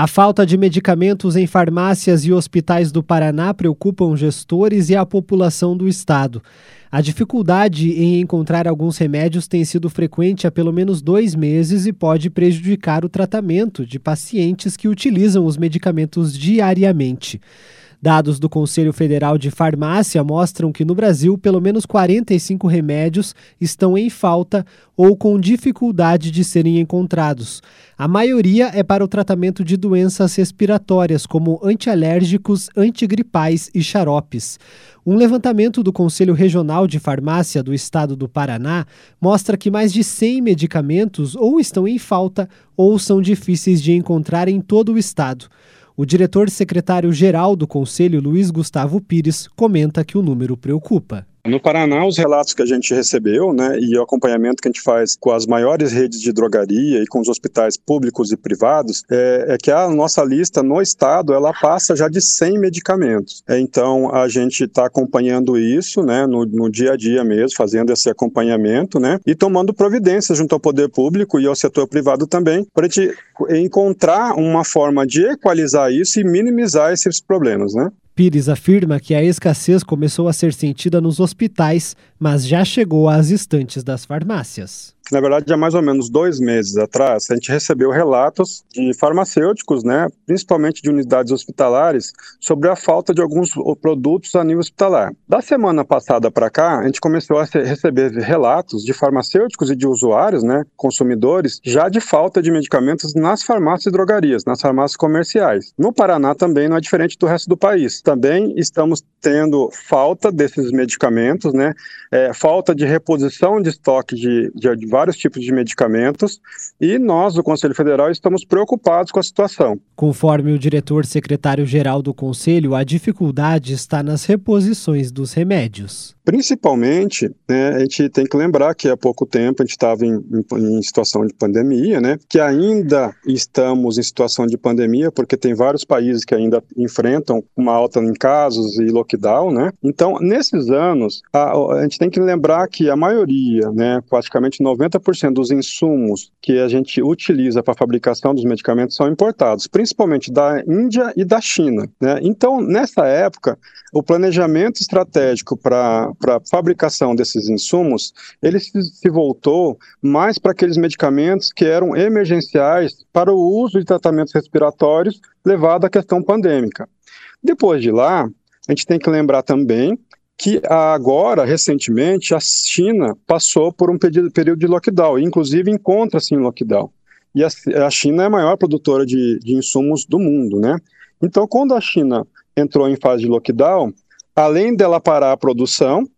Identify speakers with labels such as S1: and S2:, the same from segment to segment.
S1: A falta de medicamentos em farmácias e hospitais do Paraná preocupam gestores e a população do estado. A dificuldade em encontrar alguns remédios tem sido frequente há pelo menos dois meses e pode prejudicar o tratamento de pacientes que utilizam os medicamentos diariamente. Dados do Conselho Federal de Farmácia mostram que no Brasil, pelo menos 45 remédios estão em falta ou com dificuldade de serem encontrados. A maioria é para o tratamento de doenças respiratórias, como antialérgicos, antigripais e xaropes. Um levantamento do Conselho Regional de Farmácia do Estado do Paraná mostra que mais de 100 medicamentos ou estão em falta ou são difíceis de encontrar em todo o estado. O diretor secretário-geral do Conselho, Luiz Gustavo Pires, comenta que o número preocupa.
S2: No Paraná, os relatos que a gente recebeu, né, e o acompanhamento que a gente faz com as maiores redes de drogaria e com os hospitais públicos e privados, é, é que a nossa lista no estado ela passa já de 100 medicamentos. É, então, a gente está acompanhando isso, né, no, no, dia a dia mesmo, fazendo esse acompanhamento, né, e tomando providências junto ao poder público e ao setor privado também, para a gente encontrar uma forma de equalizar isso e minimizar esses problemas, né.
S1: Pires afirma que a escassez começou a ser sentida nos hospitais, mas já chegou às estantes das farmácias.
S2: Na verdade, há mais ou menos dois meses atrás, a gente recebeu relatos de farmacêuticos, né, principalmente de unidades hospitalares, sobre a falta de alguns produtos a nível hospitalar. Da semana passada para cá, a gente começou a receber relatos de farmacêuticos e de usuários, né, consumidores, já de falta de medicamentos nas farmácias e drogarias, nas farmácias comerciais. No Paraná também não é diferente do resto do país. Também estamos tendo falta desses medicamentos, né, é, falta de reposição de estoque de, de, de vários tipos de medicamentos e nós, do Conselho Federal, estamos preocupados com a situação.
S1: Conforme o diretor secretário-geral do Conselho, a dificuldade está nas reposições dos remédios.
S2: Principalmente, né, a gente tem que lembrar que há pouco tempo a gente estava em, em, em, situação de pandemia, né, que ainda estamos em situação de pandemia, porque tem vários países que ainda enfrentam uma alta em casos e lockdown, né? Então, nesses anos, a, a gente tem que lembrar que a maioria, né, praticamente 90% dos insumos que a gente utiliza para a fabricação dos medicamentos são importados, principalmente da Índia e da China, né? Então, nessa época, o planejamento estratégico para a fabricação desses insumos, ele se voltou mais para aqueles medicamentos que eram emergenciais para o uso de tratamentos respiratórios levado à questão pandêmica. Depois de lá, a gente tem que lembrar também que agora, recentemente, a China passou por um período de lockdown, inclusive encontra-se em lockdown. E a China é a maior produtora de, de insumos do mundo, né? Então, quando a China entrou em fase de lockdown, além dela parar a produção,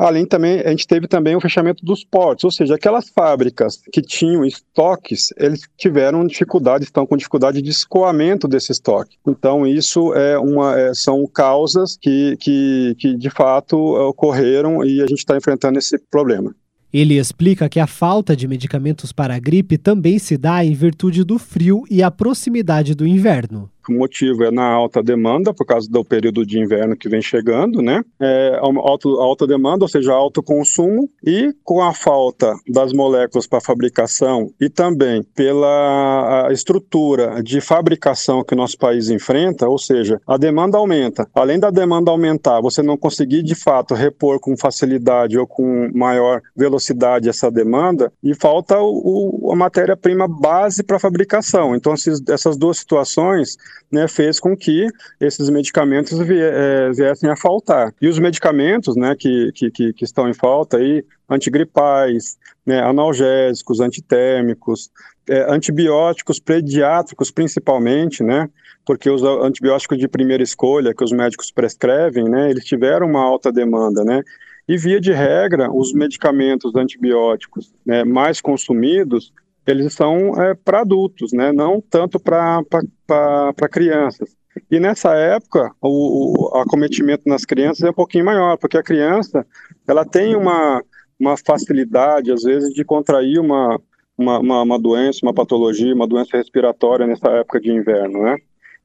S2: além também, a gente teve também o fechamento dos portos, ou seja, aquelas fábricas que tinham estoques, eles tiveram dificuldade, estão com dificuldade de escoamento desse estoque. Então, isso é uma, é, são causas que, que, que de fato ocorreram e a gente está enfrentando esse problema.
S1: Ele explica que a falta de medicamentos para a gripe também se dá em virtude do frio e a proximidade do inverno.
S2: Motivo é na alta demanda, por causa do período de inverno que vem chegando, né? É, alta, alta demanda, ou seja, alto consumo, e com a falta das moléculas para fabricação e também pela estrutura de fabricação que o nosso país enfrenta, ou seja, a demanda aumenta. Além da demanda aumentar, você não conseguir de fato repor com facilidade ou com maior velocidade essa demanda, e falta o, o a matéria-prima base para fabricação. Então, essas duas situações né, fez com que esses medicamentos é, viessem a faltar. E os medicamentos né, que, que, que estão em falta aí, antigripais, né, analgésicos, antitérmicos, é, antibióticos pediátricos principalmente, né, porque os antibióticos de primeira escolha que os médicos prescrevem, né, eles tiveram uma alta demanda, né, e via de regra, os medicamentos antibióticos né, mais consumidos eles são é, para adultos, né? não tanto para crianças. E nessa época, o, o, acometimento nas crianças é um pouquinho maior, porque a criança ela tem uma, uma facilidade, às vezes, de contrair uma, uma, uma, uma doença, uma patologia, uma doença respiratória nessa época de inverno, né?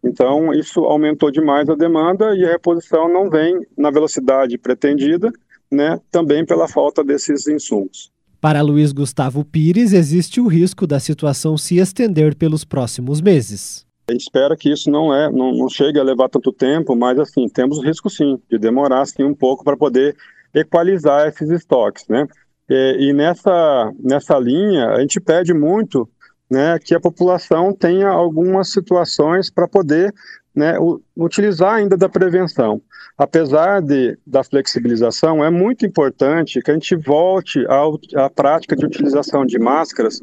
S2: Então, isso aumentou demais a demanda e a reposição não vem na velocidade pretendida, né? Também pela falta desses insumos.
S1: Para Luiz Gustavo Pires, existe o risco da situação se estender pelos próximos meses.
S2: Espera que isso não é, não, não chegue a levar tanto tempo, mas assim, temos risco sim, de demorar sim um pouco para poder equalizar esses estoques, né? E, e, nessa, nessa linha, a gente pede muito né, que a população tenha algumas situações para poder né, utilizar ainda da prevenção. Apesar de, da flexibilização, é muito importante que a gente volte à, prática de utilização de máscaras,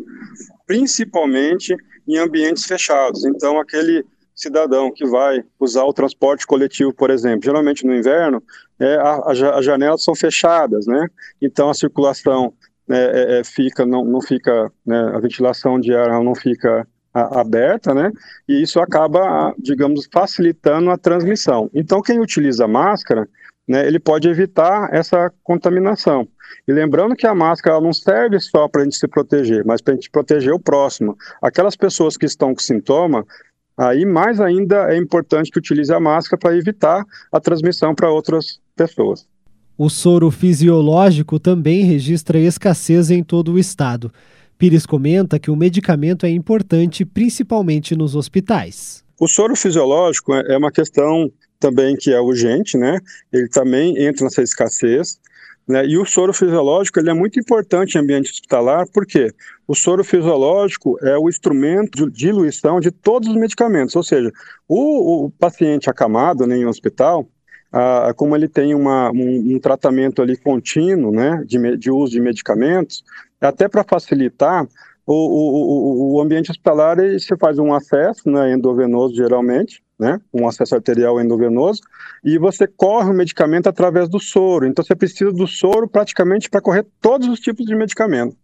S2: principalmente em ambientes fechados. Então, aquele cidadão que vai usar o transporte coletivo, por exemplo, geralmente no inverno, é, as janelas são fechadas, né? Então a circulação né, é, é, fica, não, não fica, né, a ventilação de ar não fica aberta, né? E isso acaba, digamos, facilitando a transmissão. Então quem utiliza máscara, né, ele pode evitar essa contaminação. E lembrando que a máscara não serve só para a gente se proteger, mas para a gente proteger o próximo. Aquelas pessoas que estão com sintoma, Aí, mais ainda, é importante que utilize a máscara para evitar a transmissão para outras pessoas.
S1: O soro fisiológico também registra escassez em todo o estado. Pires comenta que o medicamento é importante, principalmente nos hospitais.
S2: O soro fisiológico é uma questão também que é urgente, né? Ele também entra nessa escassez. Né? E o soro fisiológico ele é muito importante em ambiente hospitalar, porque o soro fisiológico é o instrumento de diluição de todos os medicamentos, ou seja, o, o paciente acamado né, em um hospital, ah, como ele tem uma, um, um, tratamento ali contínuo né, de, de uso de medicamentos, até para facilitar, o, o, o, ambiente hospitalar você faz um acesso né, endovenoso geralmente, né, um acesso arterial endovenoso, e você corre o medicamento através do soro. Então você precisa do soro praticamente para correr todos os tipos de medicamento.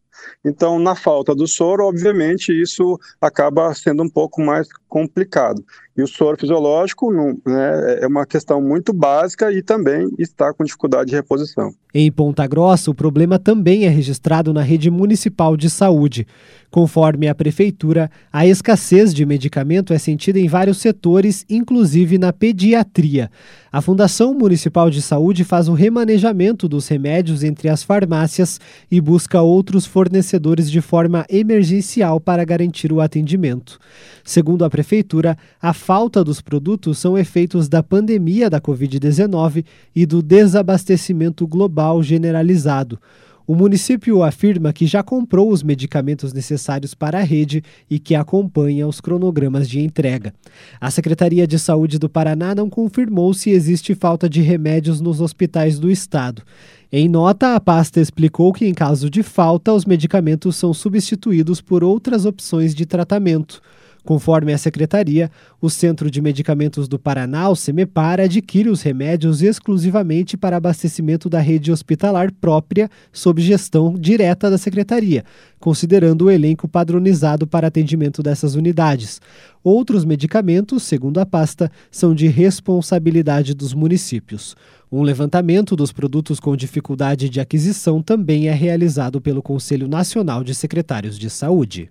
S2: Então, na falta do soro, obviamente, isso acaba sendo um pouco mais complicado. E o soro fisiológico né, é uma questão muito básica e também está com dificuldade de reposição.
S1: Em Ponta Grossa, o problema também é registrado na rede municipal de saúde. Conforme a prefeitura, a escassez de medicamento é sentida em vários setores, inclusive na pediatria. A Fundação Municipal de Saúde faz o remanejamento dos remédios entre as farmácias e busca outros fornecedores de forma emergencial para garantir o atendimento. Segundo a prefeitura, a falta dos produtos são efeitos da pandemia da Covid-19 e do desabastecimento global generalizado. O município afirma que já comprou os medicamentos necessários para a rede e que acompanha os cronogramas de entrega. A Secretaria de Saúde do Paraná não confirmou se existe falta de remédios nos hospitais do estado. Em nota, a pasta explicou que, em caso de falta, os medicamentos são substituídos por outras opções de tratamento. Conforme a secretaria, o Centro de Medicamentos do Paraná, o CEMEPAR, adquire os remédios exclusivamente para abastecimento da rede hospitalar própria, sob gestão direta da secretaria, considerando o elenco padronizado para atendimento dessas unidades. Outros medicamentos, segundo a pasta, são de responsabilidade dos municípios. Um levantamento dos produtos com dificuldade de aquisição também é realizado pelo Conselho Nacional de Secretários de Saúde.